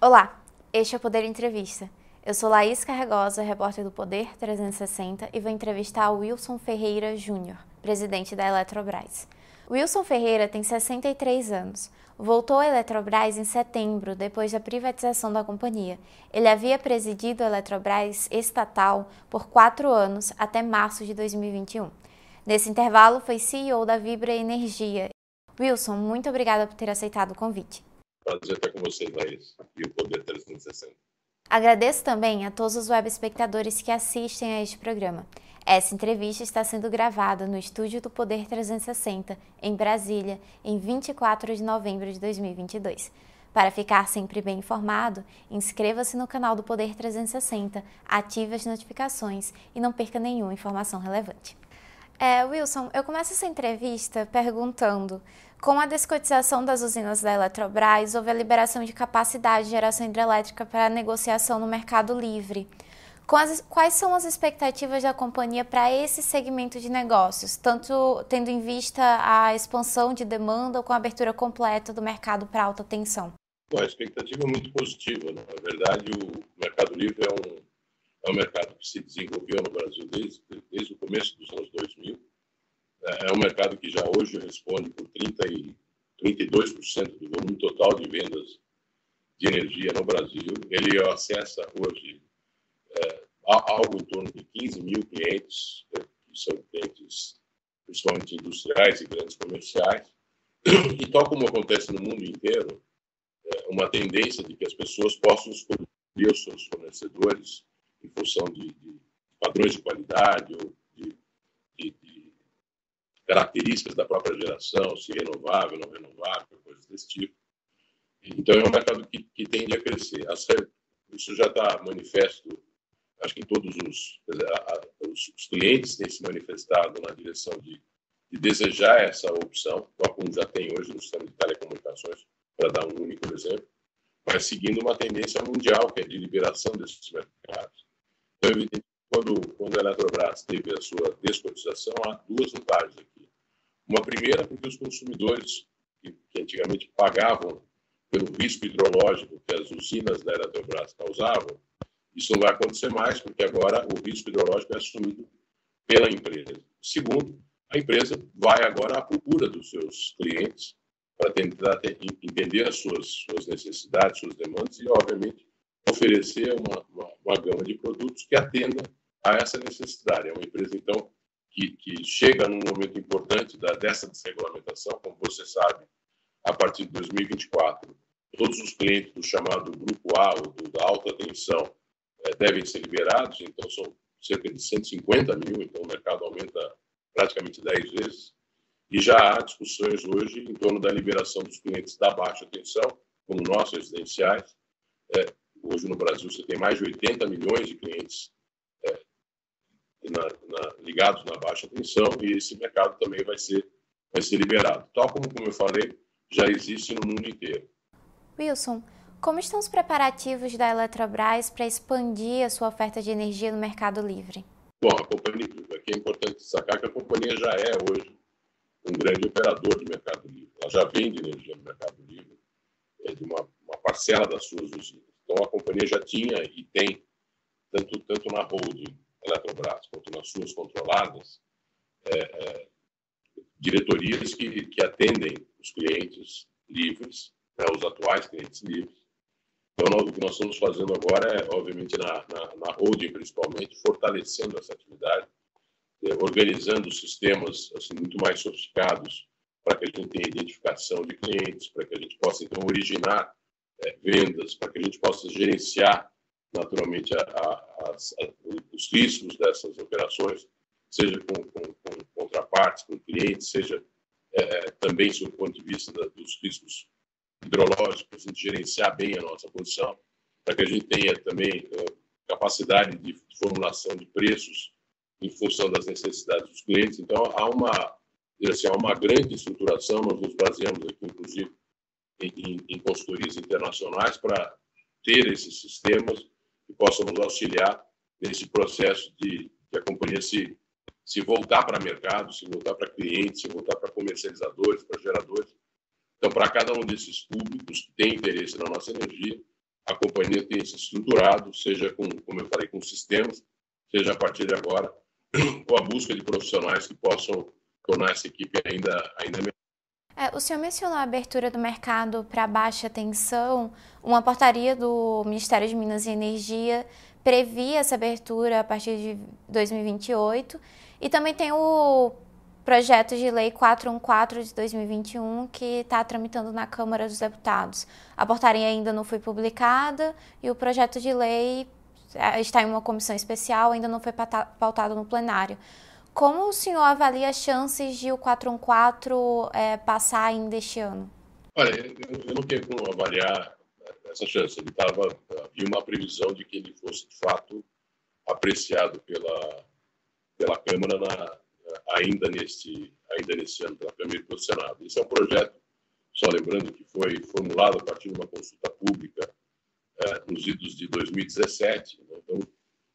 Olá, este é o Poder Entrevista. Eu sou Laís Carregosa, repórter do Poder 360 e vou entrevistar o Wilson Ferreira Júnior, presidente da Eletrobras. Wilson Ferreira tem 63 anos. Voltou à Eletrobras em setembro, depois da privatização da companhia. Ele havia presidido a Eletrobras estatal por quatro anos, até março de 2021. Nesse intervalo, foi CEO da Vibra Energia. Wilson, muito obrigada por ter aceitado o convite. Prazer estar com vocês, Laís, e o Poder 360. Agradeço também a todos os web espectadores que assistem a este programa. Essa entrevista está sendo gravada no estúdio do Poder 360, em Brasília, em 24 de novembro de 2022. Para ficar sempre bem informado, inscreva-se no canal do Poder 360, ative as notificações e não perca nenhuma informação relevante. É, Wilson, eu começo essa entrevista perguntando: com a descotização das usinas da Eletrobras, houve a liberação de capacidade de geração hidrelétrica para negociação no mercado livre. As, quais são as expectativas da companhia para esse segmento de negócios, tanto tendo em vista a expansão de demanda ou com a abertura completa do mercado para alta tensão? Bom, a expectativa é muito positiva. Né? Na verdade, o mercado livre é um, é um mercado que se desenvolveu no Brasil desde, desde o começo dos anos 2000 é, é um mercado que já hoje responde por 30 e 32% do volume total de vendas de energia no Brasil. Ele acessa hoje é, algo em torno de 15 mil clientes, é, que são clientes principalmente industriais e grandes comerciais. E tal como acontece no mundo inteiro, é uma tendência de que as pessoas possam escolher os seus fornecedores em função de, de padrões de qualidade ou de, de, de características da própria geração, se renovável, não renovável, coisas desse tipo. Então, é um mercado que, que tende a crescer. Isso já está manifesto, acho que em todos os, os, clientes têm se manifestado na direção de, de desejar essa opção, como já tem hoje no sistema de telecomunicações, para dar um único exemplo, mas seguindo uma tendência mundial, que é de liberação desses mercados. Então, quando, quando a Eletrobras teve a sua descotização, há duas vantagens aqui. Uma primeira, porque os consumidores, que, que antigamente pagavam pelo risco hidrológico que as usinas da Eletrobras causavam, isso não vai acontecer mais, porque agora o risco hidrológico é assumido pela empresa. Segundo, a empresa vai agora à procura dos seus clientes para tentar entender as suas, suas necessidades, suas demandas e, obviamente, oferecer uma, uma, uma gama de produtos que atenda a essa necessidade. É uma empresa, então, que, que chega num momento importante da, dessa desregulamentação, como você sabe, a partir de 2024, todos os clientes do chamado grupo A, ou do, da alta tensão, é, devem ser liberados, então são cerca de 150 mil, então o mercado aumenta praticamente 10 vezes. E já há discussões hoje em torno da liberação dos clientes da baixa tensão, como nós, residenciais. É, hoje no Brasil você tem mais de 80 milhões de clientes na, na, ligados na baixa tensão e esse mercado também vai ser, vai ser liberado. Tal como, como eu falei, já existe no mundo inteiro. Wilson, como estão os preparativos da Eletrobras para expandir a sua oferta de energia no mercado livre? Bom, a companhia, aqui é importante destacar que a companhia já é hoje um grande operador de mercado livre. Ela já vende energia no mercado livre é de uma, uma parcela das suas usinas. Então, a companhia já tinha e tem, tanto, tanto na holding Eletrobras quanto nas suas controladas, é, é, diretorias que, que atendem os clientes livres, né, os atuais clientes livres. Então, o que nós estamos fazendo agora é, obviamente, na, na, na holding principalmente, fortalecendo essa atividade, é, organizando sistemas assim, muito mais sofisticados para que a gente tenha identificação de clientes, para que a gente possa, então, originar é, vendas, para que a gente possa gerenciar naturalmente a, a, os riscos dessas operações, seja com, com, com contrapartes, com clientes, seja é, é, também sob o ponto de vista da, dos riscos hidrológicos, de gerenciar bem a nossa posição, para que a gente tenha também é, capacidade de, de formulação de preços em função das necessidades dos clientes. Então, há uma, assim, há uma grande estruturação, nós nos baseamos aqui, inclusive, em, em, em consultorias internacionais para ter esses sistemas que possam nos auxiliar nesse processo de, de a companhia se, se voltar para mercado, se voltar para clientes, se voltar para comercializadores, para geradores. Então, para cada um desses públicos que tem interesse na nossa energia, a companhia tenha se estruturado, seja com, como eu falei, com sistemas, seja a partir de agora, com a busca de profissionais que possam tornar essa equipe ainda, ainda melhor. É, o senhor mencionou a abertura do mercado para baixa tensão. Uma portaria do Ministério de Minas e Energia previa essa abertura a partir de 2028. E também tem o projeto de lei 414 de 2021 que está tramitando na Câmara dos Deputados. A portaria ainda não foi publicada e o projeto de lei é, está em uma comissão especial, ainda não foi pautado no plenário. Como o senhor avalia as chances de o 414 é, passar ainda este ano? Olha, eu, não tenho como avaliar essa chance. Ele tava, havia uma previsão de que ele fosse, de fato, apreciado pela, pela Câmara na, ainda, nesse, ainda nesse ano, pela Câmara e pelo Senado. Esse é um projeto, só lembrando que foi formulado a partir de uma consulta pública é, nos idos de 2017. Né? Então,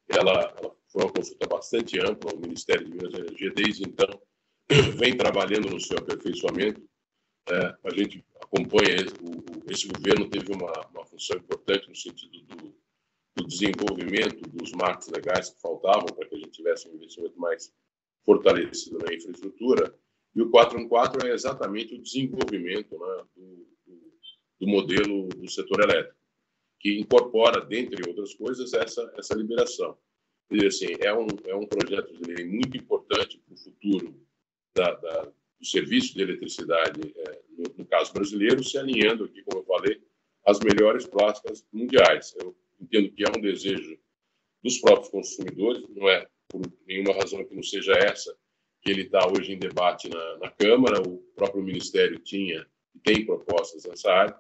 ela, ela foi uma consulta bastante ampla, o Ministério de Minas e Energia, desde então, vem trabalhando no seu aperfeiçoamento. É, a gente acompanha, o, esse governo teve uma, uma função importante no sentido do, do, desenvolvimento dos marcos legais que faltavam para que a gente tivesse um investimento mais fortalecido na infraestrutura. E o 414 é exatamente o desenvolvimento né, do, do, do modelo do setor elétrico, que incorpora, dentre outras coisas, essa, essa liberação assim, é um, é um projeto de lei muito importante para o futuro da, da, do serviço de eletricidade, é, no, no, caso brasileiro, se alinhando aqui, como eu falei, às melhores práticas mundiais. Eu entendo que é um desejo dos próprios consumidores, não é por nenhuma razão que não seja essa que ele está hoje em debate na, na Câmara, o próprio Ministério tinha e tem propostas nessa área.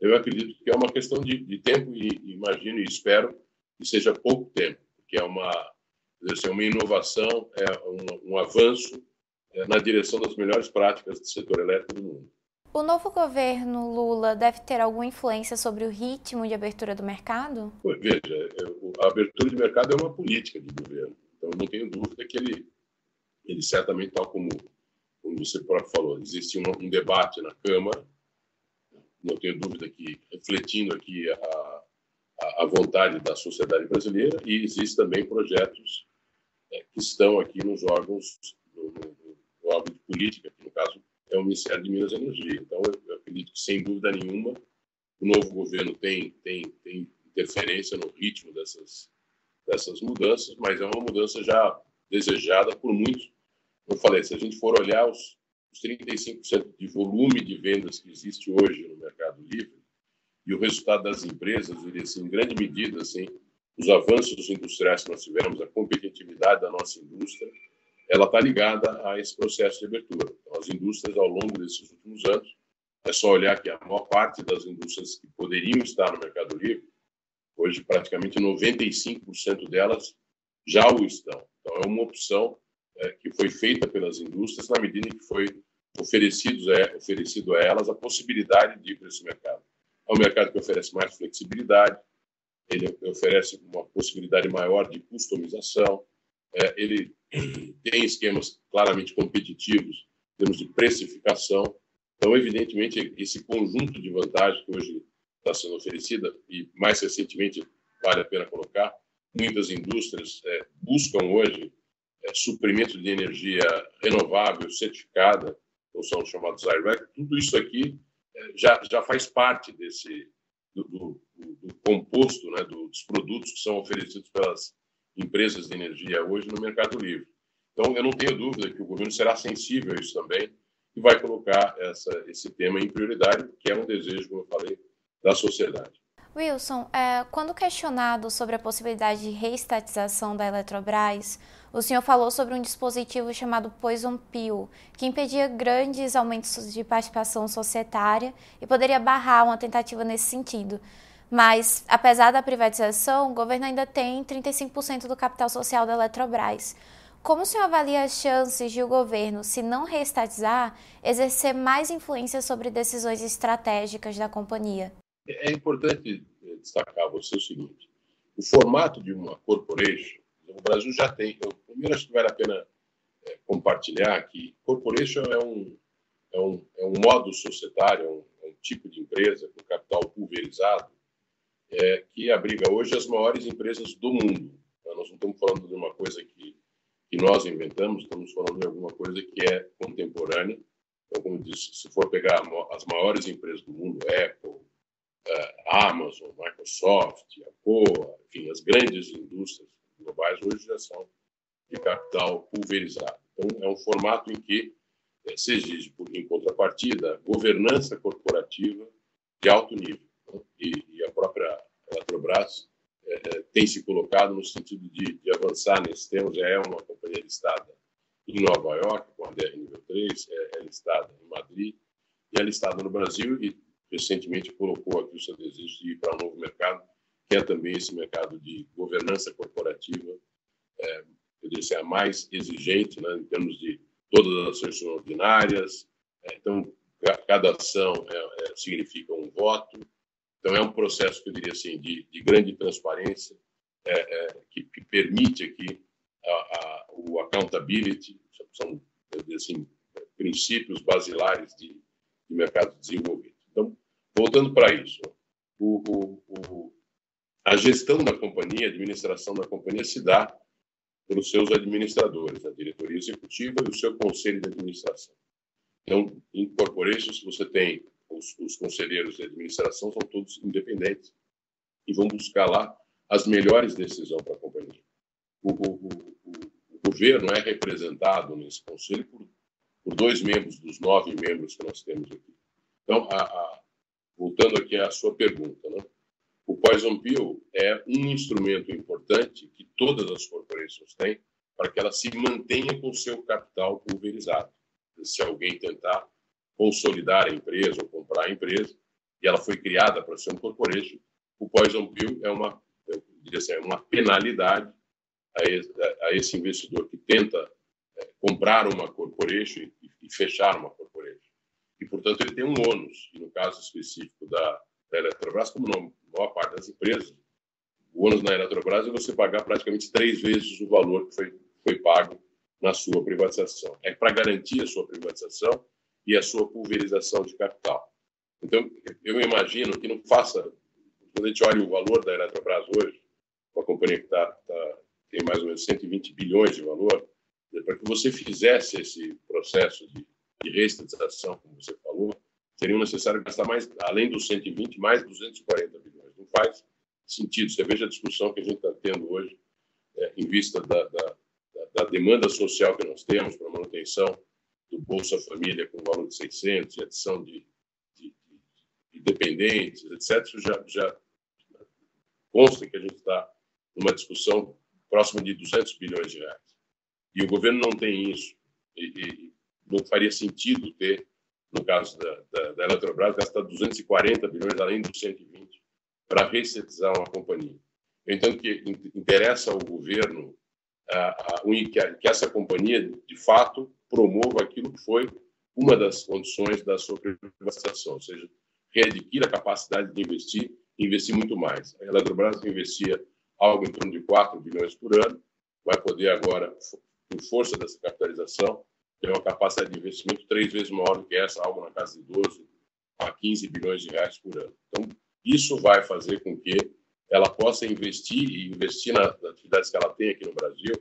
Eu acredito que é uma questão de, de tempo e imagino e espero que seja pouco tempo que é uma, assim, uma inovação, é um, um avanço é, na direção das melhores práticas do setor elétrico do mundo. O novo governo Lula deve ter alguma influência sobre o ritmo de abertura do mercado? Veja, é, a abertura de mercado é uma política de governo. Então, não tenho dúvida que ele, ele certamente, tal como, como você próprio falou, existe um, um debate na Câmara. Não tenho dúvida que, refletindo aqui a, a, vontade da sociedade brasileira e existem também projetos é, que estão aqui nos órgãos, no, no, no, órgão de política, que no caso é o Ministério de Minas e Energia. Então, eu, eu acredito que, sem dúvida nenhuma, o novo governo tem, tem, tem interferência no ritmo dessas, dessas mudanças, mas é uma mudança já desejada por muitos. Como eu falei, se a gente for olhar os, os 35% de volume de vendas que existe hoje no Mercado Livre, e o resultado das empresas, ele, assim, em grande medida, assim, os avanços industriais que nós tivemos, a competitividade da nossa indústria, ela está ligada a esse processo de abertura. Então, as indústrias, ao longo desses últimos anos, é só olhar que a maior parte das indústrias que poderiam estar no Mercado Livre, hoje praticamente 95% delas já o estão. Então, é uma opção é, que foi feita pelas indústrias na medida em que foi oferecido, é, oferecido a elas a possibilidade de ir para esse mercado. É um mercado que oferece mais flexibilidade, ele oferece uma possibilidade maior de customização, é, ele tem esquemas claramente competitivos em termos de precificação. Então, evidentemente, esse conjunto de vantagens que hoje está sendo oferecida, e mais recentemente vale a pena colocar, muitas indústrias é, buscam hoje é, suprimento de energia renovável, certificada, ou são chamados IREC, tudo isso aqui já, já faz parte desse do, do, do composto, né, dos produtos que são oferecidos pelas empresas de energia hoje no Mercado Livre. Então, eu não tenho dúvida que o governo será sensível a isso também e vai colocar essa, esse tema em prioridade, que é um desejo, como eu falei, da sociedade. Wilson, é, quando questionado sobre a possibilidade de reestatização da Eletrobras, o senhor falou sobre um dispositivo chamado Poison Pill, que impedia grandes aumentos de participação societária e poderia barrar uma tentativa nesse sentido. Mas, apesar da privatização, o governo ainda tem 35% do capital social da Eletrobras. Como o senhor avalia as chances de o governo, se não reestatizar, exercer mais influência sobre decisões estratégicas da companhia? É importante destacar você o seguinte: o formato de uma corporation, o Brasil já tem. Eu, primeiro, acho que vale a pena é, compartilhar que corporation é um, é um, é um modo societário, é um, é um tipo de empresa com capital pulverizado, é, que abriga hoje as maiores empresas do mundo. Então, nós não estamos falando de uma coisa que, que nós inventamos, estamos falando de alguma coisa que é contemporânea. Então, como disse, se for pegar as maiores empresas do mundo, Apple, uh, Amazon, Microsoft, a Coa, enfim, as grandes indústrias globais já são de capital pulverizado. Então, é um formato em que eh, se exige, em contrapartida, governança corporativa de alto nível. Né? E, e, a própria Eletrobras é, tem se colocado no sentido de, de, avançar nesse tema. Já é uma companhia listada em Nova York, com a DR nível 3, é, é listada em Madrid e é listada no Brasil e recentemente colocou aqui o seu desejo de ir para um novo mercado, que é também esse mercado de governança corporativa, é, eu disse, é a mais exigente né, em termos de todas as ações são ordinárias, é, então cada ação é, é, significa um voto, então é um processo que eu diria assim de, de grande transparência é, é, que, que, permite aqui a, a, o accountability, são assim princípios basilares de, de mercado desenvolvido. Então, voltando para isso, o, o, o, a gestão da companhia, a administração da companhia se dá pelos seus administradores, a diretoria executiva e o seu conselho de administração. Então, em corporations, você tem os, os conselheiros de administração, são todos independentes e vão buscar lá as melhores decisões para a companhia. O, o, o, o, governo é representado nesse conselho por, por, dois membros dos nove membros que nós temos aqui. Então, a, a, voltando aqui à sua pergunta, né? O Poison Pill é um instrumento importante que todas as corporações têm para que ela se mantenha com seu capital pulverizado. Se alguém tentar consolidar a empresa ou comprar a empresa, e ela foi criada para ser um corporation, o Poison Pill é uma, assim, é uma penalidade a esse investidor que tenta é, comprar uma corporation e fechar uma corporation. E, portanto, ele tem um ônus. E no caso específico da, da Eletrobras, como não maior parte das empresas, o ônus na Eletrobras é você pagar praticamente três vezes o valor que foi, foi pago na sua privatização. É para garantir a sua privatização e a sua pulverização de capital. Então, eu imagino que não faça. Quando a gente olha o valor da Eletrobras hoje, uma companhia que tá, tá, tem mais ou menos 120 bilhões de valor, para que você fizesse esse processo de, de como você falou, seriam necessário gastar mais, além dos 120, mais 240 bilhões. Não faz sentido. Você veja a discussão que a gente está tendo hoje, é, em vista da, da, da, demanda social que nós temos para manutenção do Bolsa Família com valor de 600 e adição de, de, de dependentes, etc. Isso já, já consta que a gente está numa discussão próxima de 200 bilhões de reais. E o governo não tem isso. E, e não faria sentido ter no caso da, da, da Eletrobras, gasta 240 bilhões, além dos 120, para resetizar uma companhia. Eu entendo que interessa ao governo que, essa companhia, de fato, promova aquilo que foi uma das condições da sua privatização, ou seja, readquira a capacidade de investir investir muito mais. A Eletrobras investia algo em torno de 4 bilhões por ano, vai poder agora, por força dessa capitalização, tem uma capacidade de investimento três vezes maior do que essa, algo na casa de 12 a 15 bilhões de reais por ano. Então, isso vai fazer com que ela possa investir e investir nas atividades que ela tem aqui no Brasil,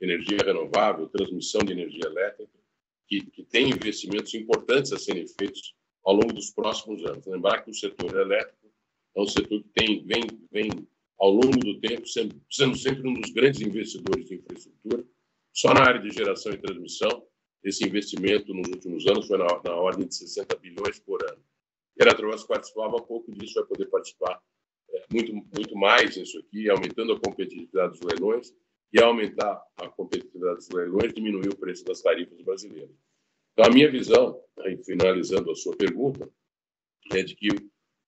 energia renovável, transmissão de energia elétrica, que, que tem investimentos importantes a serem feitos ao longo dos próximos anos. Lembrar que o setor elétrico é um setor que tem, vem, vem ao longo do tempo sendo, sendo sempre um dos grandes investidores de infraestrutura. Só na área de geração e transmissão, esse investimento nos últimos anos foi na, na ordem de 60 bilhões por ano. E a Eletrobras participava pouco disso, vai poder participar é, muito, muito mais nisso aqui, aumentando a competitividade dos leilões e aumentar a competitividade dos leilões, diminuir o preço das tarifas brasileiras. Então, a minha visão, aí, finalizando a sua pergunta, é de que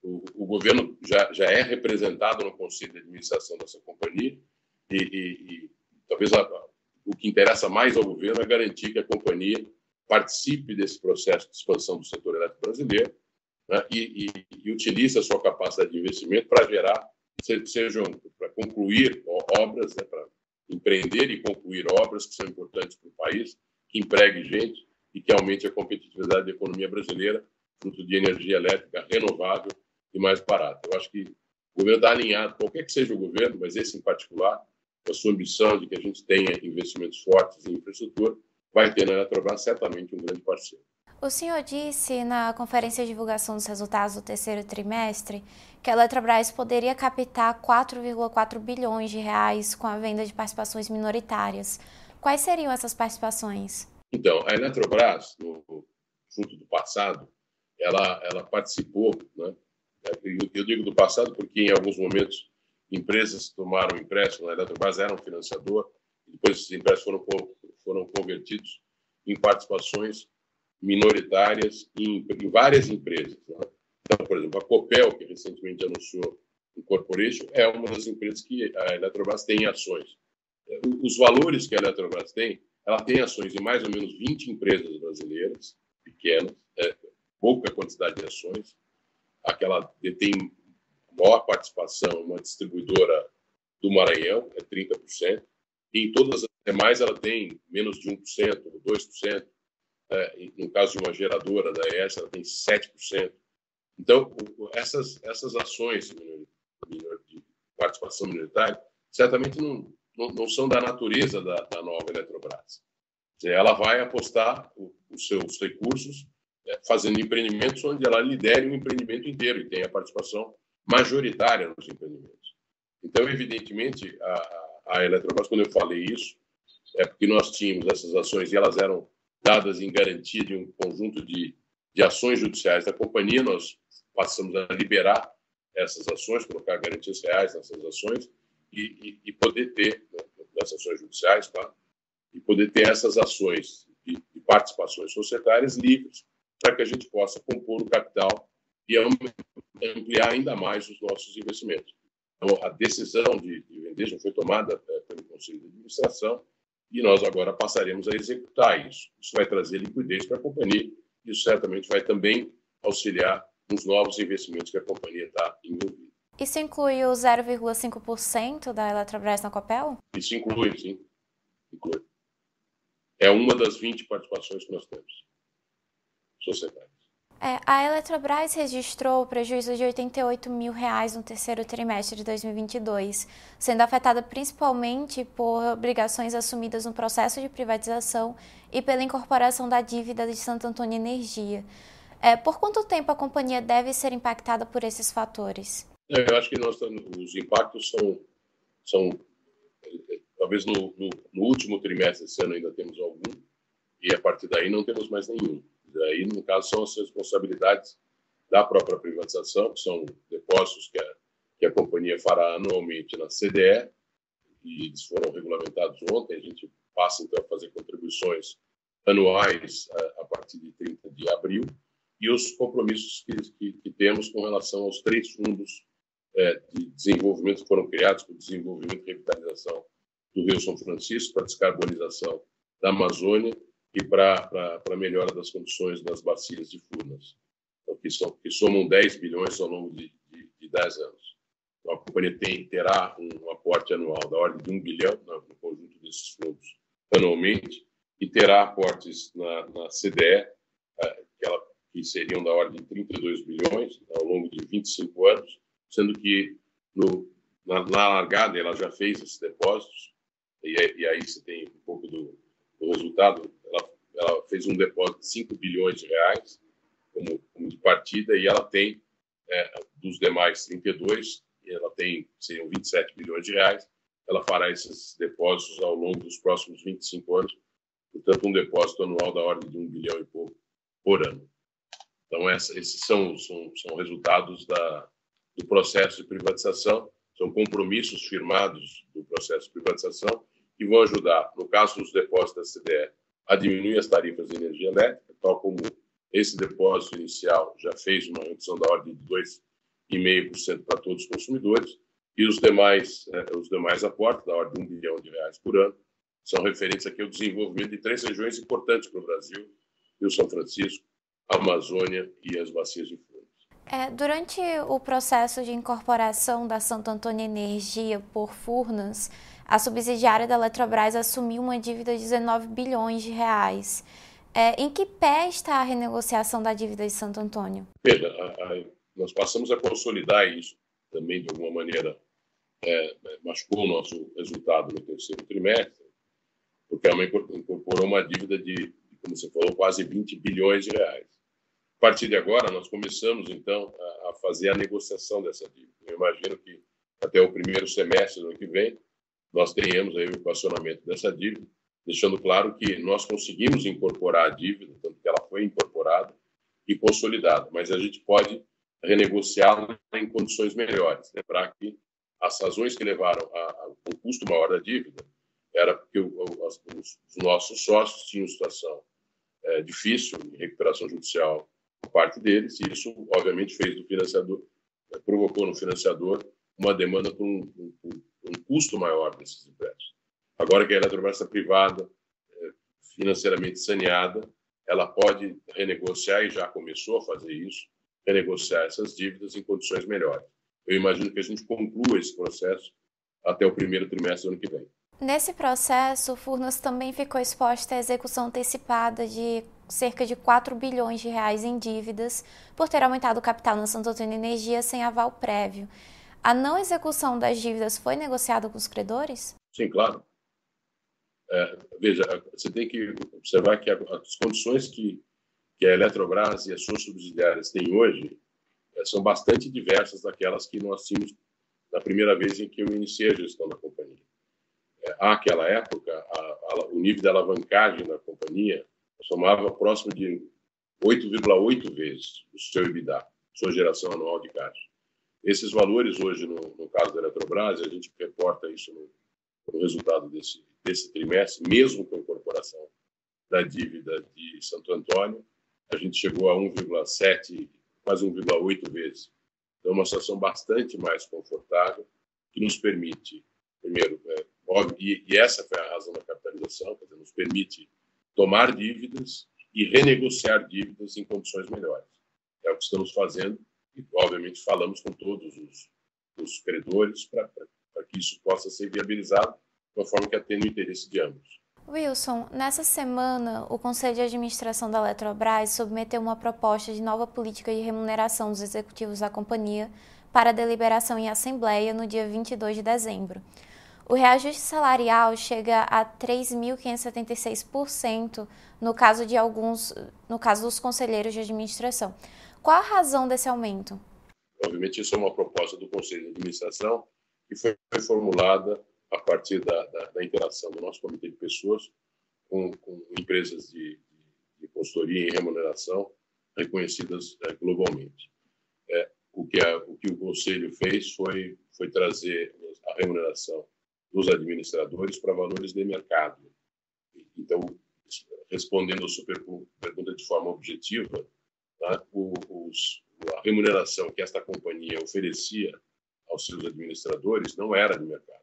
o, o, governo já, já é representado no conselho de administração dessa companhia e, e, e talvez a, o que interessa mais ao governo é garantir que a companhia participe desse processo de expansão do setor elétrico brasileiro né, e, e, e, utilize a sua capacidade de investimento para gerar, sejam para concluir obras, né, para empreender e concluir obras que são importantes para o país, que empregue gente e que aumente a competitividade da economia brasileira, fruto de energia elétrica renovável e mais barata. Eu acho que O governo está alinhado, qualquer que seja o governo, mas esse em particular, a sua ambição de que a gente tenha investimentos fortes em infraestrutura, vai ter na Eletrobras certamente um grande parceiro. O senhor disse na conferência de divulgação dos resultados do terceiro trimestre que a Eletrobras poderia captar 4,4 bilhões de reais com a venda de participações minoritárias. Quais seriam essas participações? Então, a Eletrobras, no, junto do passado, ela, ela participou, né? eu digo do passado porque em alguns momentos empresas tomaram empréstimo, a Eletrobras era um financiador, e depois esses empréstimos foram, foram convertidos em participações minoritárias em, em várias empresas. Né? Então, por exemplo, a Copel, que recentemente anunciou o Corporation, é uma das empresas que a Eletrobras tem ações. Os valores que a Eletrobras tem, ela tem ações em mais ou menos 20 empresas brasileiras, pequenas, é, pouca quantidade de ações. Aquela detém maior participação, uma distribuidora do Maranhão, é 30%. E em todas as demais, ela tem menos de 1%, 2%. É, no caso de uma geradora da ES, ela tem 7%. Então, essas, essas ações de participação minoritária certamente não, não, não são da natureza da, da, nova Eletrobras. Ela vai apostar os seus recursos é, fazendo empreendimentos onde ela lidere o empreendimento inteiro e tenha participação majoritária nos empreendimentos. Então, evidentemente, a, a Eletrobras, quando eu falei isso, é porque nós tínhamos essas ações e elas eram dadas em garantia de um conjunto de, de ações judiciais da companhia, nós passamos a liberar essas ações, colocar garantias reais nessas ações e, e, e poder ter, né, nessas ações judiciais, tá? e poder ter essas ações de, de participações societárias livres para que a gente possa compor o capital e ampliar ainda mais os nossos investimentos. Então, a decisão de, de vender já foi tomada é, pelo Conselho de Administração e nós agora passaremos a executar isso. Isso vai trazer liquidez para a companhia e isso certamente vai também auxiliar nos novos investimentos que a companhia está envolvida. Isso inclui o 0,5% da Eletrobras na Copel? Isso inclui, sim. Inclui. É uma das 20 participações que nós temos societárias. É, a Eletrobras registrou prejuízo de 88 mil reais no terceiro trimestre de 2022, sendo afetada principalmente por obrigações assumidas no processo de privatização e pela incorporação da dívida de Santo Antônio Energia. É, por quanto tempo a companhia deve ser impactada por esses fatores? É, eu acho que nós, os impactos são, são talvez no, no, no último trimestre desse ano ainda temos algum, e a partir daí não temos mais nenhum. Aí, no caso, são as responsabilidades da própria privatização, que são depósitos que a, que a companhia fará anualmente na CDE, e eles foram regulamentados ontem. A gente passa, então, a fazer contribuições anuais a, a partir de 30 de abril, e os compromissos que, que, que temos com relação aos três fundos é, de desenvolvimento que foram criados para o desenvolvimento e revitalização do Rio São Francisco, para descarbonização da Amazônia e para a melhora das condições das bacias de Furnas, então, que, são, que somam 10 bilhões ao longo de, de, de 10 anos. Então, a companhia tem, terá um aporte anual da ordem de 1 bilhão no, no conjunto desses fundos anualmente e terá aportes na, na CDE, eh, que, ela, que seriam da ordem de 32 bilhões ao longo de 25 anos, sendo que no, na, na largada ela já fez esses depósitos, e, e aí você tem um pouco do, do resultado ela fez um depósito de 5 bilhões de reais como, como de partida e ela tem, é, dos demais 32, ela tem, seriam 27 bilhões de reais, ela fará esses depósitos ao longo dos próximos 25 anos, portanto, um depósito anual da ordem de um bilhão e pouco por ano. Então, essa, esses são, são, são resultados da, do processo de privatização, são compromissos firmados do processo de privatização que vão ajudar, no caso dos depósitos da CDE, a diminuir as tarifas de energia elétrica, tal como esse depósito inicial já fez uma redução da ordem de 2,5% para todos os consumidores, e os demais, eh, os demais aportes, da ordem de 1 bilhão de reais por ano, são referentes aqui ao desenvolvimento de três regiões importantes para o Brasil, Rio São Francisco, Amazônia e as bacias de. É, durante o processo de incorporação da Santo Antônio Energia por Furnas, a subsidiária da Eletrobras assumiu uma dívida de 19 bilhões de reais. É, em que pé está a renegociação da dívida de Santo Antônio? Veja, nós passamos a consolidar isso também, de alguma maneira, é, machucou o nosso resultado no terceiro trimestre, porque ela incorporou uma dívida de, como você falou, quase 20 bilhões de reais. A partir de agora, nós começamos, então, a, fazer a negociação dessa dívida. Eu imagino que até o primeiro semestre do ano que vem, nós tenhamos aí o equacionamento dessa dívida, deixando claro que nós conseguimos incorporar a dívida, tanto que ela foi incorporada e consolidada, mas a gente pode renegociá-la em condições melhores. Lembrar que as razões que levaram ao custo maior da dívida era porque os, os nossos sócios tinham situação é, difícil recuperação judicial parte deles, e isso, obviamente, fez do financiador, é, provocou no financiador uma demanda por um, um, custo maior desses empréstimos. Agora que a Eletrobras está privada, é, financeiramente saneada, ela pode renegociar, e já começou a fazer isso, renegociar essas dívidas em condições melhores. Eu imagino que a gente conclua esse processo até o primeiro trimestre do ano que vem. Nesse processo, o Furnas também ficou exposta à execução antecipada de cerca de 4 bilhões de reais em dívidas por ter aumentado o capital na Santo Antônio Energia sem aval prévio. A não execução das dívidas foi negociada com os credores? Sim, claro. É, veja, você tem que observar que as condições que, que a Eletrobras e as suas subsidiárias têm hoje é, são bastante diversas daquelas que nós tínhamos na primeira vez em que eu iniciei a gestão da companhia. É, àquela época, a, a, o nível de alavancagem da companhia somava próximo de 8,8 vezes o seu EBITDA, sua geração anual de caixa. Esses valores hoje, no, no caso da Eletrobras, a gente reporta isso no, no resultado desse, desse trimestre, mesmo com a incorporação da dívida de Santo Antônio, a gente chegou a 1,7 quase 1,8 vezes. Então, é uma situação bastante mais confortável, que nos permite, primeiro, é, óbvio, e, e, essa foi a razão da capitalização, dizer, nos permite tomar dívidas e renegociar dívidas em condições melhores. É o que estamos fazendo e, obviamente, falamos com todos os, os credores para que isso possa ser viabilizado de uma forma que atenda o interesse de ambos. Wilson, nessa semana, o Conselho de Administração da Eletrobras submeteu uma proposta de nova política de remuneração dos executivos da companhia para deliberação em assembleia no dia 22 de dezembro. O reajuste salarial chega a 3.576% no caso de alguns, no caso dos conselheiros de administração. Qual a razão desse aumento? Obviamente, isso é uma proposta do Conselho de Administração que foi formulada a partir da, da, da interação do nosso comitê de pessoas com, com empresas de, de, consultoria e remuneração reconhecidas é, globalmente. É, o, que a, o que o conselho fez foi, foi trazer a remuneração dos administradores para valores de mercado. Então, respondendo a sua pergunta de forma objetiva, tá, os, a remuneração que esta companhia oferecia aos seus administradores não era de mercado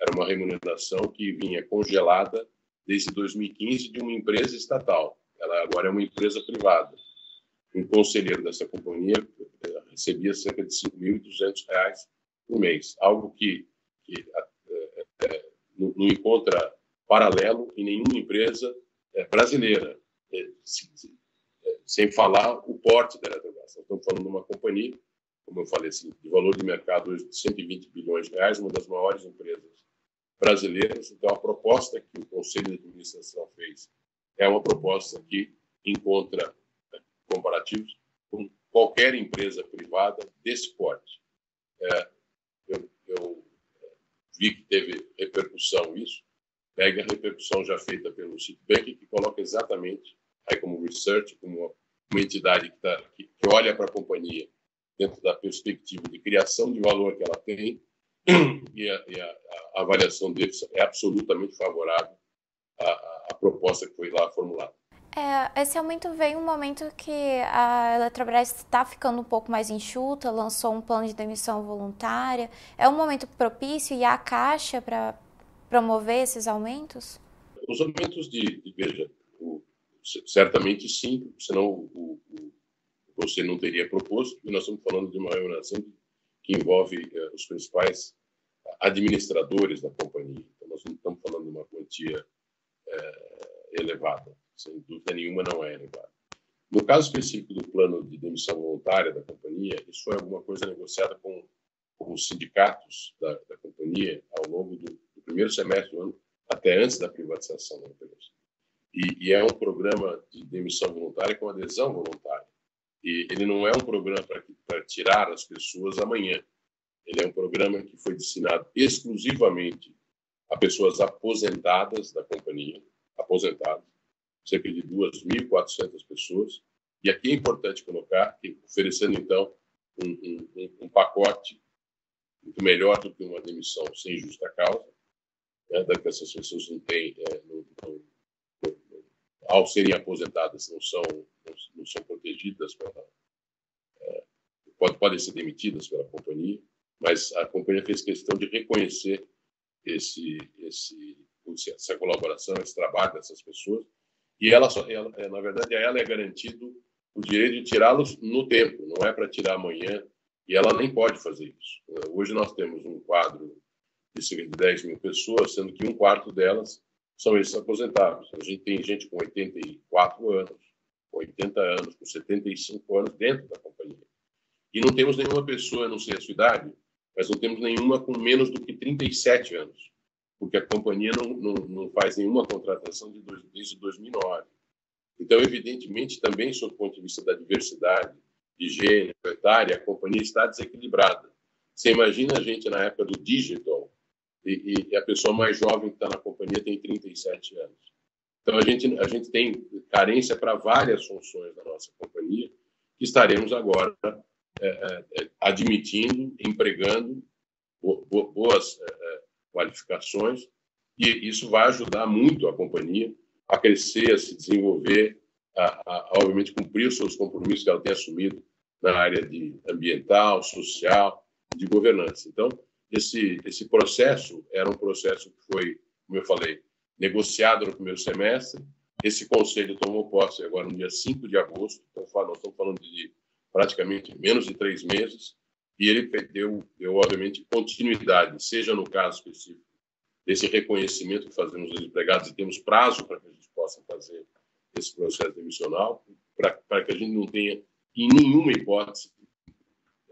era uma remuneração que vinha congelada desde 2015 de uma empresa estatal. Ela agora é uma empresa privada. Um conselheiro dessa companhia eh, recebia cerca de R$ 5.200 por mês, algo que, que não, encontra paralelo em nenhuma empresa é, brasileira, sem falar o porte da Eletrobras. Estamos falando de uma companhia, como eu falei, assim, de valor de mercado de 120 bilhões de reais, uma das maiores empresas brasileiras. Então, a proposta que o Conselho de Administração fez é uma proposta que encontra né, comparativos com qualquer empresa privada desse porte. É, eu, eu, vi que teve repercussão isso. Pega a repercussão já feita pelo Citibank, que coloca exatamente aí como research, como uma, entidade que, tá, que, que olha para a companhia dentro da perspectiva de criação de valor que ela tem e a, e a, a avaliação deles é absolutamente favorável à, à proposta que foi lá formulada. É, esse aumento veio em um momento que a Eletrobras está ficando um pouco mais enxuta, lançou um plano de demissão voluntária. É um momento propício e há caixa para promover esses aumentos? Os aumentos de, de veja, o, certamente sim, senão o, o, você não teria proposto, e nós estamos falando de uma remuneração que envolve uh, os principais administradores da companhia. Então, nós não estamos falando de uma quantia uh, elevada, sem dúvida nenhuma não é elevada. No caso específico do plano de demissão voluntária da companhia, isso foi alguma coisa negociada com com os sindicatos da, da companhia ao longo do, do, primeiro semestre do ano, até antes da privatização da empresa. E, e é um programa de demissão voluntária com adesão voluntária. E ele não é um programa para tirar as pessoas amanhã. Ele é um programa que foi destinado exclusivamente a pessoas aposentadas da companhia, aposentadas, cerca de 2.400 pessoas. E aqui é importante colocar que, oferecendo, então, um, um, um, pacote muito melhor do que uma demissão sem justa causa, né, da que essas pessoas não têm, é, não, não, não, ao serem aposentadas, não são, não, são protegidas pela. É, pode, podem ser demitidas pela companhia, mas a companhia fez questão de reconhecer esse, esse, essa colaboração, esse trabalho dessas pessoas, e ela, só, ela, é, na verdade, a ela é garantido o direito de tirá-los no tempo, não é para tirar amanhã, e ela nem pode fazer isso. Hoje nós temos um quadro de cerca de 10 mil pessoas, sendo que um quarto delas são esses aposentados. A gente tem gente com 84 anos, 80 anos, com 75 anos dentro da companhia. E não temos nenhuma pessoa, não sei a sua idade, mas não temos nenhuma com menos do que 37 anos, porque a companhia não, não, não faz nenhuma contratação de dois, desde 2009. Então, evidentemente, também, sob o ponto de vista da diversidade de gênero, etária, a companhia está desequilibrada. Você imagina a gente na época do digital e, e a pessoa mais jovem que está na companhia tem 37 anos. Então, a gente, a gente tem carência para várias funções da nossa companhia que estaremos agora é, é, é admitindo, empregando boas é, é, qualificações e isso vai ajudar muito a companhia a crescer, a se desenvolver, a, a, a, obviamente cumprir os seus compromissos que ela tem assumido na área de ambiental, social, de governança. Então, esse esse processo era um processo que foi, como eu falei, negociado no primeiro semestre. Esse conselho tomou posse agora no dia 5 de agosto, então nós estamos falando de praticamente menos de três meses, e ele deu, deu obviamente, continuidade, seja no caso específico desse reconhecimento que fazemos aos empregados e temos prazo para que a gente possa fazer esse processo demissional, para que a gente não tenha, em nenhuma hipótese,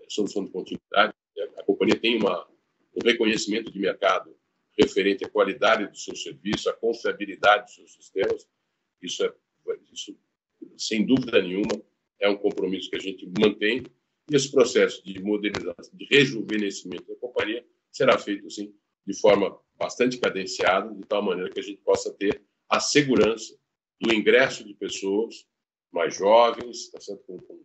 solução de continuidade. A companhia tem uma, um reconhecimento de mercado referente à qualidade do seu serviço, à confiabilidade dos seus sistemas. Isso, é, isso sem dúvida nenhuma, é um compromisso que a gente mantém. E esse processo de modernização, de rejuvenescimento da companhia será feito, assim, de forma bastante cadenciada, de tal maneira que a gente possa ter a segurança do ingresso de pessoas mais jovens, tá certo? Com, com,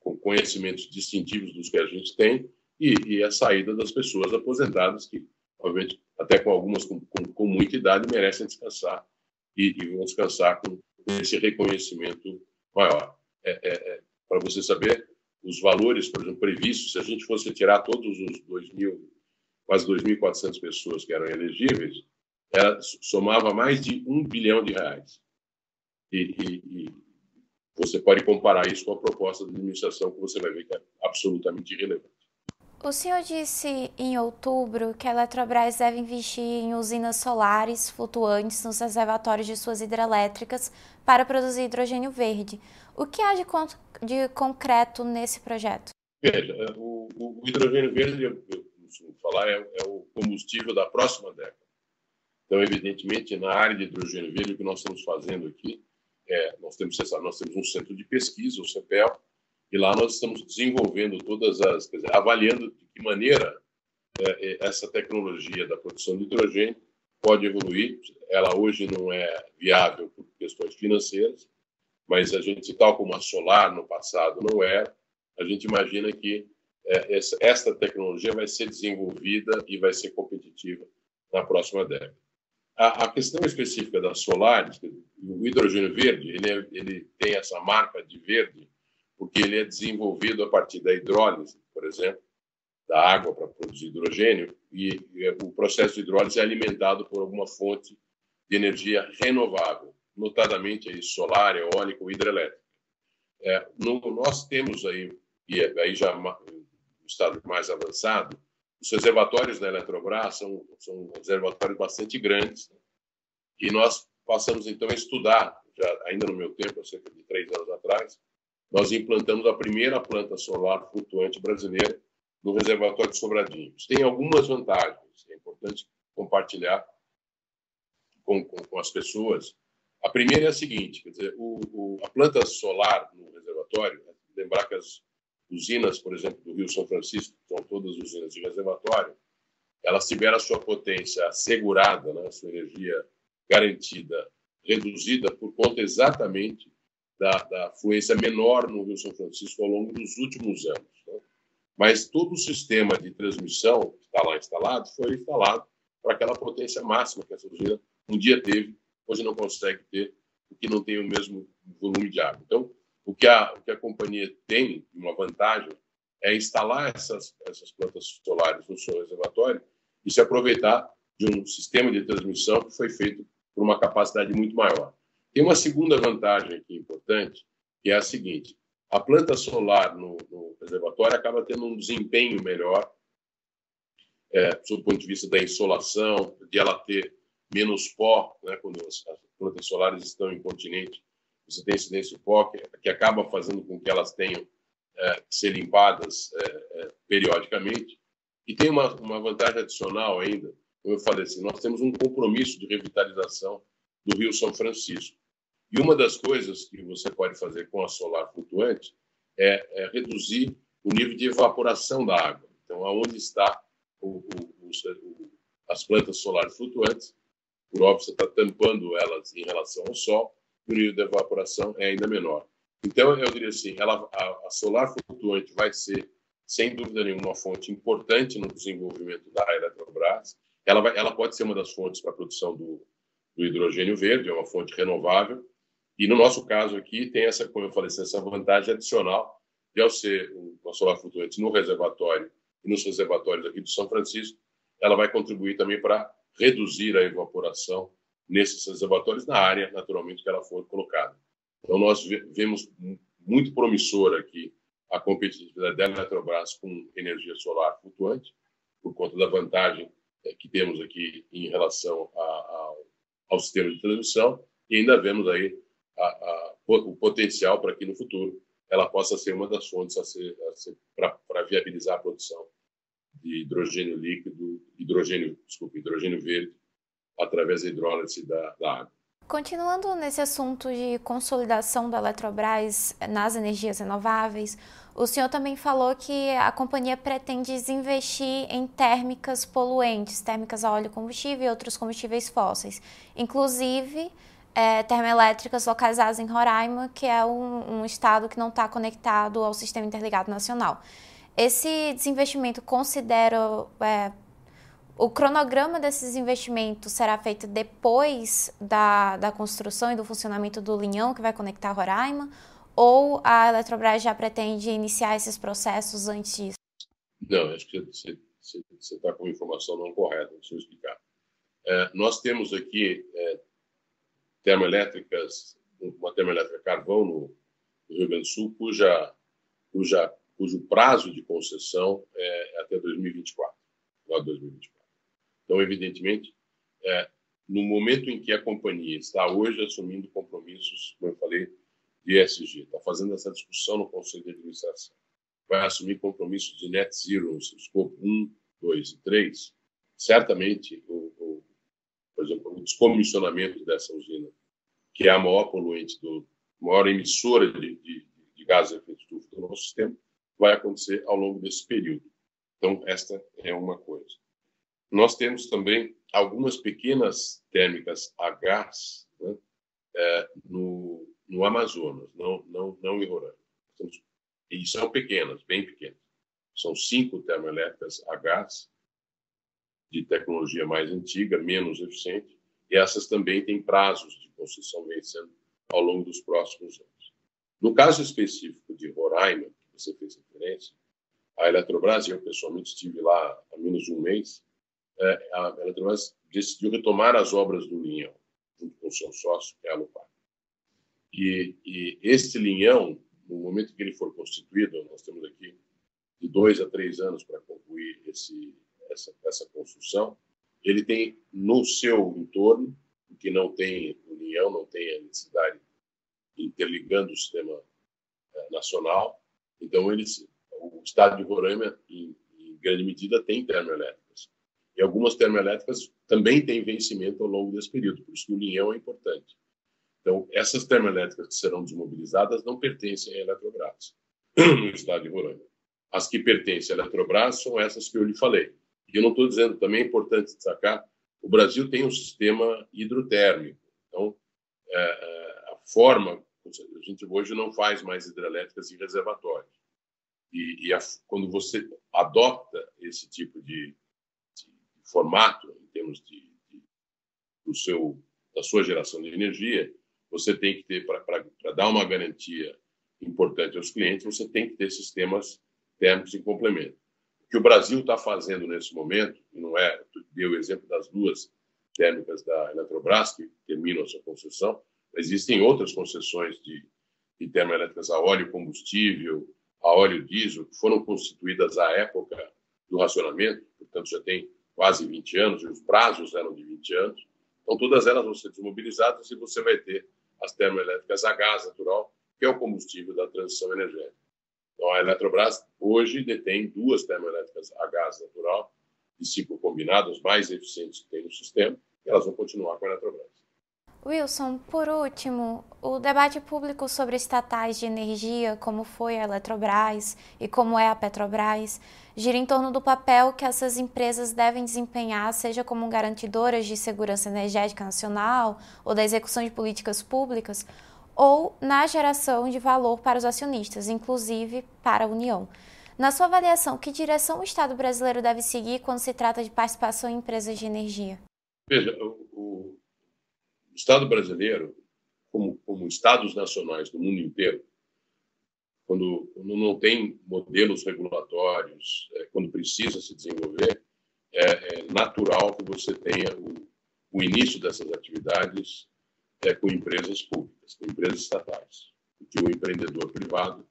com, conhecimentos distintivos dos que a gente tem, e, e, a saída das pessoas aposentadas, que, obviamente, até com algumas com, com muita idade, merecem descansar e, e, vão descansar com, esse reconhecimento maior. É, é, é, Para você saber, os valores, por exemplo, previstos, se a gente fosse tirar todos os 2 mil quase 2.400 pessoas que eram elegíveis, ela somava mais de um bilhão de reais. E, e, e, você pode comparar isso com a proposta da administração, que você vai ver que é absolutamente irrelevante. O senhor disse em outubro que a Eletrobras deve investir em usinas solares flutuantes nos reservatórios de suas hidrelétricas para produzir hidrogênio verde. O que há de, con de concreto nesse projeto? Veja, o, o hidrogênio verde, eu, eu falar, é, é, o combustível da próxima década. Então, evidentemente, na área de hidrogênio verde, o que nós estamos fazendo aqui é, nós temos, nós temos um centro de pesquisa, o CEPEL, e lá nós estamos desenvolvendo todas as, quer dizer, avaliando de que maneira é, é, essa tecnologia da produção de hidrogênio pode evoluir. Ela hoje não é viável por questões financeiras, mas a gente, tal como a solar no passado não era, a gente imagina que é, esta tecnologia vai ser desenvolvida e vai ser competitiva na próxima década. A, a questão específica das solares, o hidrogênio verde, ele, é, ele tem essa marca de verde porque ele é desenvolvido a partir da hidrólise, por exemplo, da água para produzir hidrogênio, e, o processo de hidrólise é alimentado por alguma fonte de energia renovável, notadamente solar, eólica ou hidrelétrica. É, no, nós temos aí, e aí já estado mais avançado, os reservatórios da Eletrobras são, são reservatórios bastante grandes. Né? E nós passamos, então, a estudar, já, ainda no meu tempo, há cerca de três anos atrás, nós implantamos a primeira planta solar flutuante brasileira no reservatório de Sobradinho. Isso tem algumas vantagens, é importante compartilhar com, com, com as pessoas. A primeira é a seguinte, quer dizer, o, o, a planta solar no reservatório, lembrar que as usinas, por exemplo, do Rio São Francisco, são todas usinas de reservatório, elas tiveram a sua potência assegurada, né, a sua energia garantida, reduzida por conta exatamente da, da fluência menor no Rio São Francisco ao longo dos últimos anos. Né? Mas todo o sistema de transmissão que está lá instalado foi instalado para aquela potência máxima que essa usina um dia teve, hoje não consegue ter, porque não tem o mesmo volume de água. Então, o que a, o que a companhia tem, uma vantagem, é instalar essas, essas plantas solares no seu reservatório e se aproveitar de um sistema de transmissão que foi feito por uma capacidade muito maior. Tem uma segunda vantagem aqui importante, que é a seguinte: a planta solar no, no reservatório acaba tendo um desempenho melhor, é, do ponto de vista da insolação, de ela ter menos pó, né, quando as, as plantas solares estão em continente, você tem incidência de pó, que, que acaba fazendo com que elas tenham é, que ser limpadas é, é, periodicamente. E tem uma, uma vantagem adicional ainda, como eu falei assim, nós temos um compromisso de revitalização do Rio São Francisco. E uma das coisas que você pode fazer com a solar flutuante é, é reduzir o nível de evaporação da água. Então, aonde está o, o, o, as plantas solares flutuantes, por óbvio, você está tampando elas em relação ao sol, e o nível de evaporação é ainda menor. Então, eu diria assim, ela, a, a solar flutuante vai ser, sem dúvida nenhuma, uma fonte importante no desenvolvimento da Eletrobras. Ela, vai, ela pode ser uma das fontes para a produção do, do hidrogênio verde, é uma fonte renovável, e no nosso caso aqui tem essa, como eu falei, essa vantagem adicional de ao ser uma solar flutuante no reservatório e nos reservatórios aqui do São Francisco, ela vai contribuir também para reduzir a evaporação nesses reservatórios na área, naturalmente, que ela for colocada. Então, nós vemos muito promissor aqui a competitividade da Eletrobras com energia solar flutuante, por conta da vantagem é, que temos aqui em relação a, a, ao sistema de transmissão, e ainda vemos aí a, a, o potencial para que no futuro ela possa ser uma das fontes a ser, ser para viabilizar a produção de hidrogênio líquido, hidrogênio, desculpa, hidrogênio verde através da hidrólise da, da água. Continuando nesse assunto de consolidação da Eletrobras nas energias renováveis, o senhor também falou que a companhia pretende desinvestir em térmicas poluentes, térmicas a óleo combustível e outros combustíveis fósseis, inclusive é, termoelétricas localizadas em Roraima, que é um, um estado que não está conectado ao Sistema Interligado Nacional. Esse desinvestimento considera é, o cronograma desses investimentos será feito depois da, da construção e do funcionamento do linhão que vai conectar Roraima? Ou a Eletrobras já pretende iniciar esses processos antes disso? Não, acho que você está com informação não correta, deixa eu explicar. É, nós temos aqui é, termoelétricas, uma termoelétrica carvão no, Rio Grande do Sul, cuja, cuja, cujo prazo de concessão é até 2024, lá 2024. Então, evidentemente, é, no momento em que a companhia está hoje assumindo compromissos, como eu falei, de ESG, está fazendo essa discussão no Conselho de Administração, vai assumir compromissos de net zero, escopo 1, 2 e 3, certamente o, o, por exemplo, o descomissionamento dessa usina, que é a maior poluente, do, maior emissora de, de, de gases de efeito estufa do nosso sistema, vai acontecer ao longo desse período. Então, esta é uma coisa. Nós temos também algumas pequenas térmicas a gás né, é, no, no Amazonas, não, não, não em Roraima. E são pequenas, bem pequenas. São cinco termoelétricas a gás de tecnologia mais antiga, menos eficiente, e essas também têm prazos de concessão vencendo ao longo dos próximos anos. No caso específico de Roraima, que você fez referência, a Eletrobras, eu pessoalmente estive lá há menos de um mês, é, a Eletrobras decidiu retomar as obras do Linhão, junto com seu sócio, que é a Lupar. E, e este linhão, no momento que ele for constituído, nós temos aqui de dois a três anos para concluir esse, essa, essa construção, ele tem no seu entorno, que não tem união, não tem a necessidade interligando o sistema é, nacional, então eles, o estado de Roraima, em, grande medida, têm termoelétricas. E algumas termoelétricas também têm vencimento ao longo desse período, por isso que o linhão é importante. Então, essas termoelétricas que serão desmobilizadas não pertencem à Eletrobras, no estado de Roraima. As que pertencem à Eletrobras são essas que eu lhe falei. E eu não estou dizendo, também é importante destacar, o Brasil tem um sistema hidrotérmico. Então, é, é a forma, a gente hoje não faz mais hidrelétricas em reservatórios. E, e a, quando você adota esse tipo de, de formato, em termos de, de, do seu, da sua geração de energia, você tem que ter, para dar uma garantia importante aos clientes, você tem que ter sistemas térmicos em complemento. Que o Brasil está fazendo nesse momento, não é, deu o exemplo das duas térmicas da Eletrobras, que terminam a sua concessão, existem outras concessões de, de termoelétricas a óleo combustível, a óleo diesel, que foram constituídas à época do racionamento, portanto já tem quase 20 anos, e os prazos eram de 20 anos. Então, todas elas vão ser desmobilizadas e você vai ter as termoelétricas a gás natural, que é o combustível da transição energética. Então, a Eletrobras hoje detém duas termoelétricas a gás natural de ciclo combinado, mais eficientes que tem no sistema, e elas vão continuar com a Eletrobras. Wilson, por último, o debate público sobre estatais de energia, como foi a Eletrobras e como é a Petrobras, gira em torno do papel que essas empresas devem desempenhar, seja como garantidoras de segurança energética nacional ou da execução de políticas públicas, ou na geração de valor para os acionistas, inclusive para a União. Na sua avaliação, que direção o Estado brasileiro deve seguir quando se trata de participação em empresas de energia? Veja, o, o Estado brasileiro, como, como estados nacionais do mundo inteiro, quando, quando não tem modelos regulatórios, é, quando precisa se desenvolver, é, é, natural que você tenha o, o início dessas atividades é, com empresas públicas, com empresas estatais, porque o empreendedor privado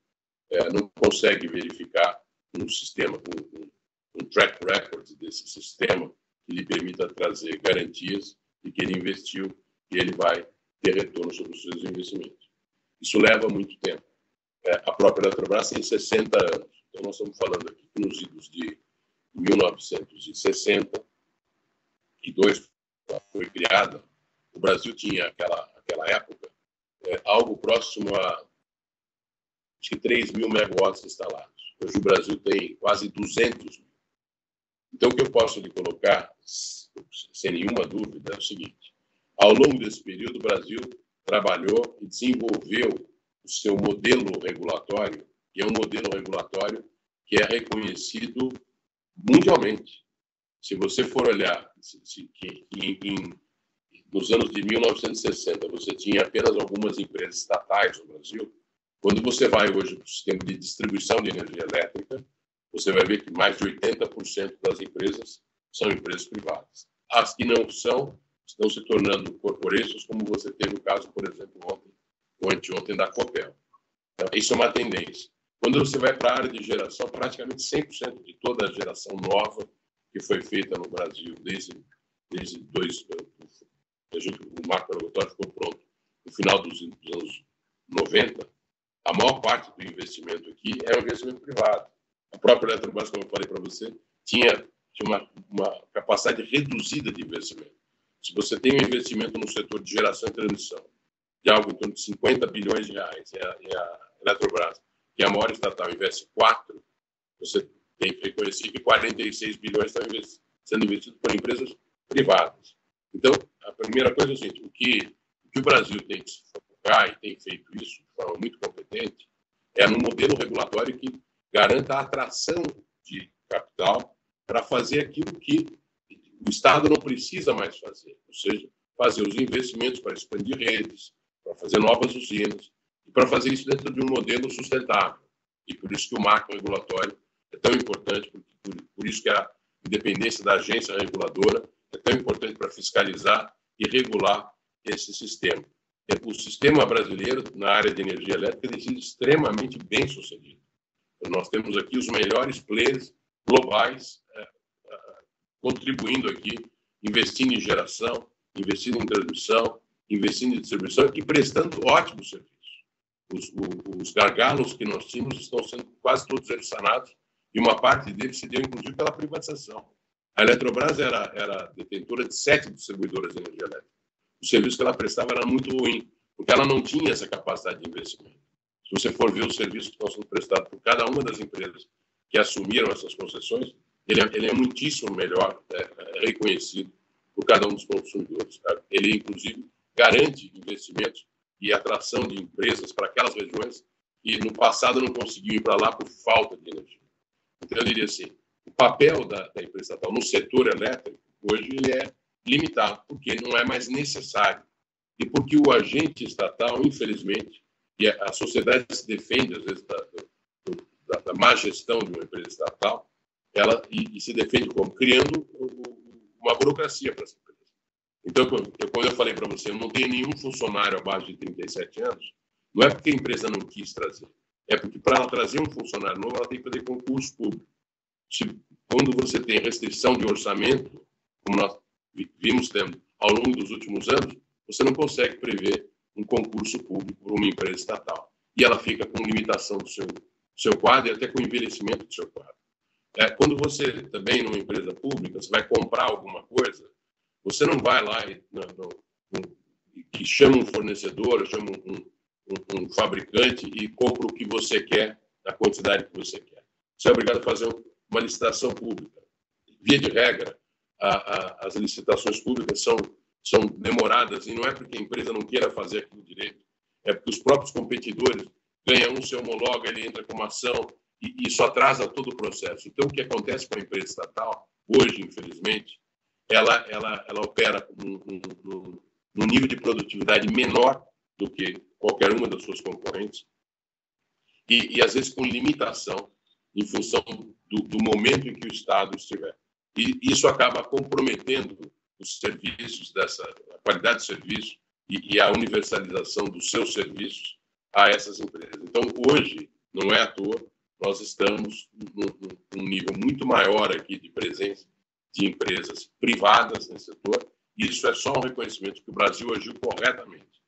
é, não consegue verificar um sistema, um, um, track record desse sistema que lhe permita trazer garantias de que ele investiu e ele vai ter retorno sobre os seus investimentos. Isso leva muito tempo. É, a própria Eletrobras tem 60 anos. Então, nós estamos falando aqui que nos idos de 1960 e dois foi criada, o Brasil tinha aquela aquela época é, algo próximo a acho que 3 mil megawatts instalados. Hoje o Brasil tem quase 200 mil. Então, o que eu posso lhe colocar, sem nenhuma dúvida, é o seguinte: ao longo desse período, o Brasil trabalhou e desenvolveu o seu modelo regulatório, que é um modelo regulatório que é reconhecido mundialmente. Se você for olhar se, se, que, em, em, nos anos de 1960 você tinha apenas algumas empresas estatais no Brasil, quando você vai hoje para o sistema de distribuição de energia elétrica, você vai ver que mais de 80% das empresas são empresas privadas. As que não são, estão se tornando corporações, como você teve o caso, por exemplo, ontem ou anteontem da Copel. Então, isso é uma tendência. Quando você vai para a área de geração, praticamente 100% de toda a geração nova que foi feita no Brasil desde, desde dois, a gente, o marco regulatório ficou pronto no final dos, dos anos 90, a maior parte do investimento aqui é o investimento privado. A própria Eletrobras, como eu falei para você, tinha, tinha uma, uma capacidade reduzida de investimento. Se você tem um investimento no setor de geração e transmissão de algo em torno de 50 bilhões de reais, e a, e a Eletrobras, que é a maior estatal, investe 4, você tem que reconhecer que 46 bilhões estão sendo investidos por empresas privadas. Então, a primeira coisa é o seguinte: o que, o, que o Brasil tem que se focar e tem feito isso de forma muito competente é no modelo regulatório que garanta a atração de capital para fazer aquilo que o Estado não precisa mais fazer, ou seja, fazer os investimentos para expandir redes, para fazer novas usinas, e para fazer isso dentro de um modelo sustentável. E por isso que o marco regulatório é tão importante, por, por isso que a independência da agência reguladora é tão importante para fiscalizar e regular esse sistema. O sistema brasileiro na área de energia elétrica tem sido extremamente bem sucedido. Nós temos aqui os melhores players globais é, é, contribuindo aqui, investindo em geração, investindo em transmissão, investindo em distribuição e prestando ótimos serviços. Os, os gargalos que nós tínhamos estão sendo quase todos sanados e uma parte dele se deu, inclusive, pela privatização. A Eletrobras era, era detentora de sete distribuidoras de energia elétrica. O serviço que ela prestava era muito ruim, porque ela não tinha essa capacidade de investimento. Se você for ver os serviços que estão sendo prestados por cada uma das empresas que assumiram essas concessões, ele é, ele é muitíssimo melhor é, é reconhecido por cada um dos consumidores. Tá? Ele, inclusive, garante investimentos e atração de empresas para aquelas regiões que no passado não conseguiam ir para lá por falta de energia. Então, eu diria assim, o papel da, da empresa estatal no setor elétrico, hoje, ele é limitado, porque não é mais necessário. E porque o agente estatal, infelizmente, e a sociedade se defende, às vezes, da, da, da má gestão de uma empresa estatal, ela e, e se defende como? Criando uma burocracia para essa empresa. Então, quando eu falei para você, eu não tenho nenhum funcionário abaixo de 37 anos, não é porque a empresa não quis trazer, é porque para ela trazer um funcionário novo, ela tem que fazer concurso público. Se, quando você tem restrição de orçamento, como nós vimos tendo ao longo dos últimos anos, você não consegue prever um concurso público para uma empresa estatal. E ela fica com limitação do seu, seu quadro e até com envelhecimento do seu quadro. É, quando você também, numa empresa pública, você vai comprar alguma coisa, você não vai lá e, não, não, que chama um fornecedor, chama um, um, um, fabricante e compra o que você quer, na quantidade que você quer. Você é obrigado a fazer uma licitação pública. Via de regra, a, a, as licitações públicas são, são demoradas e não é porque a empresa não queira fazer aquilo direito, é porque os próprios competidores ganham um, se homologa, ele entra com uma ação, e isso atrasa todo o processo. Então, o que acontece com a empresa estatal, hoje, infelizmente, ela, ela, ela opera num nível de produtividade menor do que qualquer uma das suas concorrentes, e, e às vezes com limitação em função do, do, momento em que o Estado estiver. E isso acaba comprometendo os serviços, dessa, a qualidade de serviço e, e a universalização dos seus serviços a essas empresas. Então, hoje, não é à toa, nós estamos num, nível muito maior aqui de presença de empresas privadas nesse setor. Isso é só um reconhecimento que o Brasil agiu corretamente.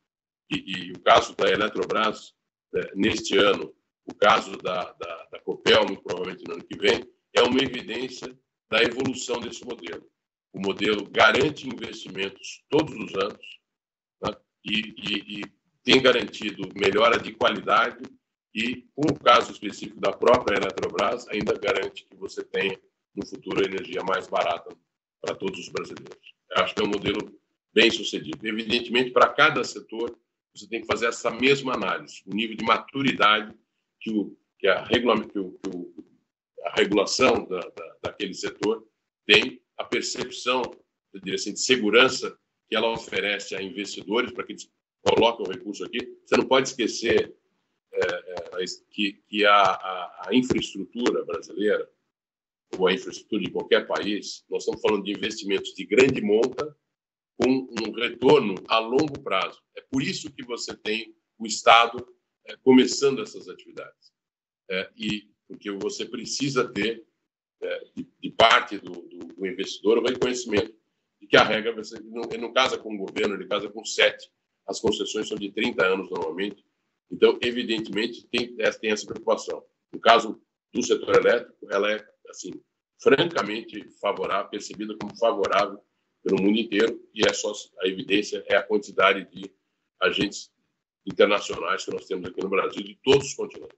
E, e o caso da Eletrobras, é, neste ano, o caso da, da, da, Copel, provavelmente no ano que vem, é uma evidência da evolução desse modelo. O modelo garante investimentos todos os anos tá? e, e, e tem garantido melhora de qualidade e, com o caso específico da própria Eletrobras, ainda garante que você tenha, no futuro, energia mais barata para todos os brasileiros. Acho que é um modelo bem sucedido. Evidentemente, para cada setor, você tem que fazer essa mesma análise, o nível de maturidade que, o, que, a, regula, que, o, que o, a regulação da, da, daquele setor tem, a percepção assim, de segurança que ela oferece a investidores para que eles coloquem o recurso aqui. Você não pode esquecer é, é, que, que a, a, a, infraestrutura brasileira, ou a infraestrutura de qualquer país, nós estamos falando de investimentos de grande monta com um retorno a longo prazo. É por isso que você tem o Estado é, começando essas atividades. É, e porque você precisa ter, é, de, de, parte do, do, do, investidor, o reconhecimento de que a regra, não, ele não casa com o governo, ele casa com sete. As concessões são de 30 anos normalmente, então, evidentemente, tem, tem essa preocupação. No caso do setor elétrico, ela é, assim, francamente favorável, percebida como favorável pelo mundo inteiro, e é só a evidência é a quantidade de agentes internacionais que nós temos aqui no Brasil, de todos os continentes.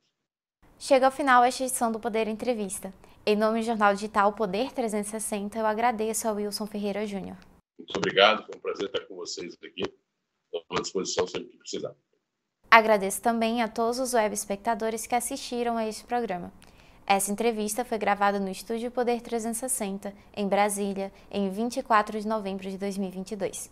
Chega ao final esta edição do Poder Entrevista. Em nome do jornal digital Poder 360, eu agradeço ao Wilson Ferreira Júnior. Muito obrigado, foi um prazer estar com vocês aqui. Estou à disposição sempre que precisar. Agradeço também a todos os web espectadores que assistiram a este programa. Essa entrevista foi gravada no Estúdio Poder 360, em Brasília, em 24 de novembro de 2022.